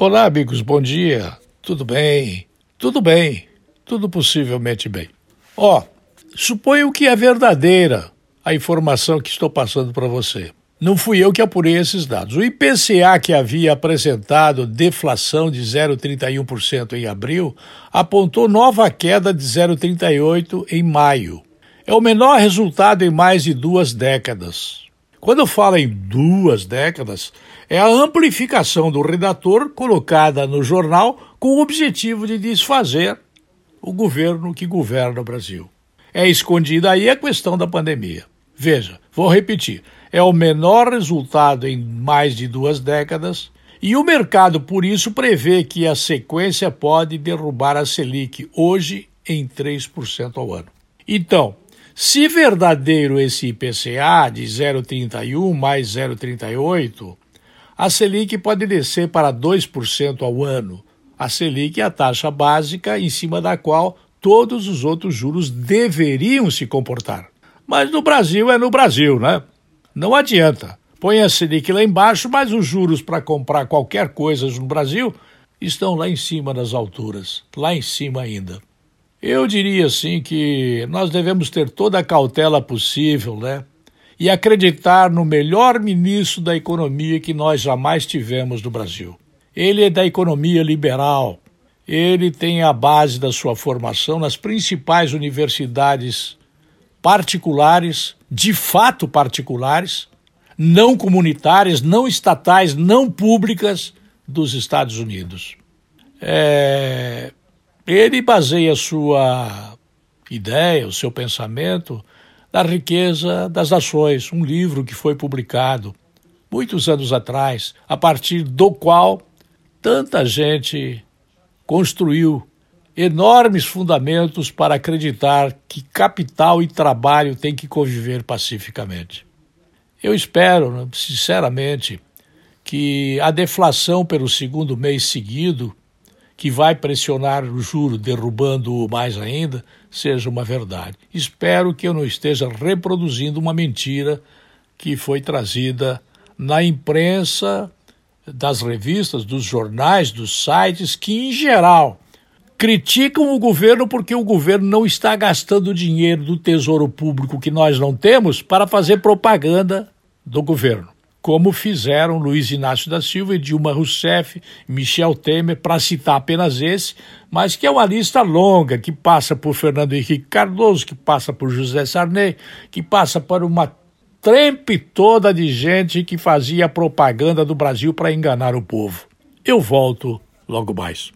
Olá, amigos, bom dia. Tudo bem? Tudo bem. Tudo possivelmente bem. Ó, suponho que é verdadeira a informação que estou passando para você. Não fui eu que apurei esses dados. O IPCA, que havia apresentado deflação de 0,31% em abril, apontou nova queda de 0,38% em maio. É o menor resultado em mais de duas décadas. Quando fala em duas décadas, é a amplificação do redator colocada no jornal com o objetivo de desfazer o governo que governa o Brasil. É escondida aí a questão da pandemia. Veja, vou repetir: é o menor resultado em mais de duas décadas e o mercado, por isso, prevê que a sequência pode derrubar a Selic hoje em 3% ao ano. Então, se verdadeiro esse IPCA de 0,31 mais 0,38, a Selic pode descer para 2% ao ano. A Selic é a taxa básica em cima da qual todos os outros juros deveriam se comportar. Mas no Brasil é no Brasil, né? Não adianta. Põe a Selic lá embaixo, mas os juros para comprar qualquer coisa no Brasil estão lá em cima das alturas, lá em cima ainda. Eu diria assim que nós devemos ter toda a cautela possível, né? E acreditar no melhor ministro da economia que nós jamais tivemos no Brasil. Ele é da economia liberal. Ele tem a base da sua formação nas principais universidades particulares, de fato particulares, não comunitárias, não estatais, não públicas dos Estados Unidos. É, ele baseia sua ideia, o seu pensamento, na riqueza das nações, um livro que foi publicado muitos anos atrás, a partir do qual tanta gente construiu enormes fundamentos para acreditar que capital e trabalho têm que conviver pacificamente. Eu espero, sinceramente, que a deflação pelo segundo mês seguido que vai pressionar o juro, derrubando-o mais ainda, seja uma verdade. Espero que eu não esteja reproduzindo uma mentira que foi trazida na imprensa, das revistas, dos jornais, dos sites, que, em geral, criticam o governo porque o governo não está gastando dinheiro do tesouro público que nós não temos para fazer propaganda do governo como fizeram Luiz Inácio da Silva e Dilma Rousseff, Michel Temer, para citar apenas esse, mas que é uma lista longa, que passa por Fernando Henrique Cardoso, que passa por José Sarney, que passa por uma trempe toda de gente que fazia propaganda do Brasil para enganar o povo. Eu volto logo mais.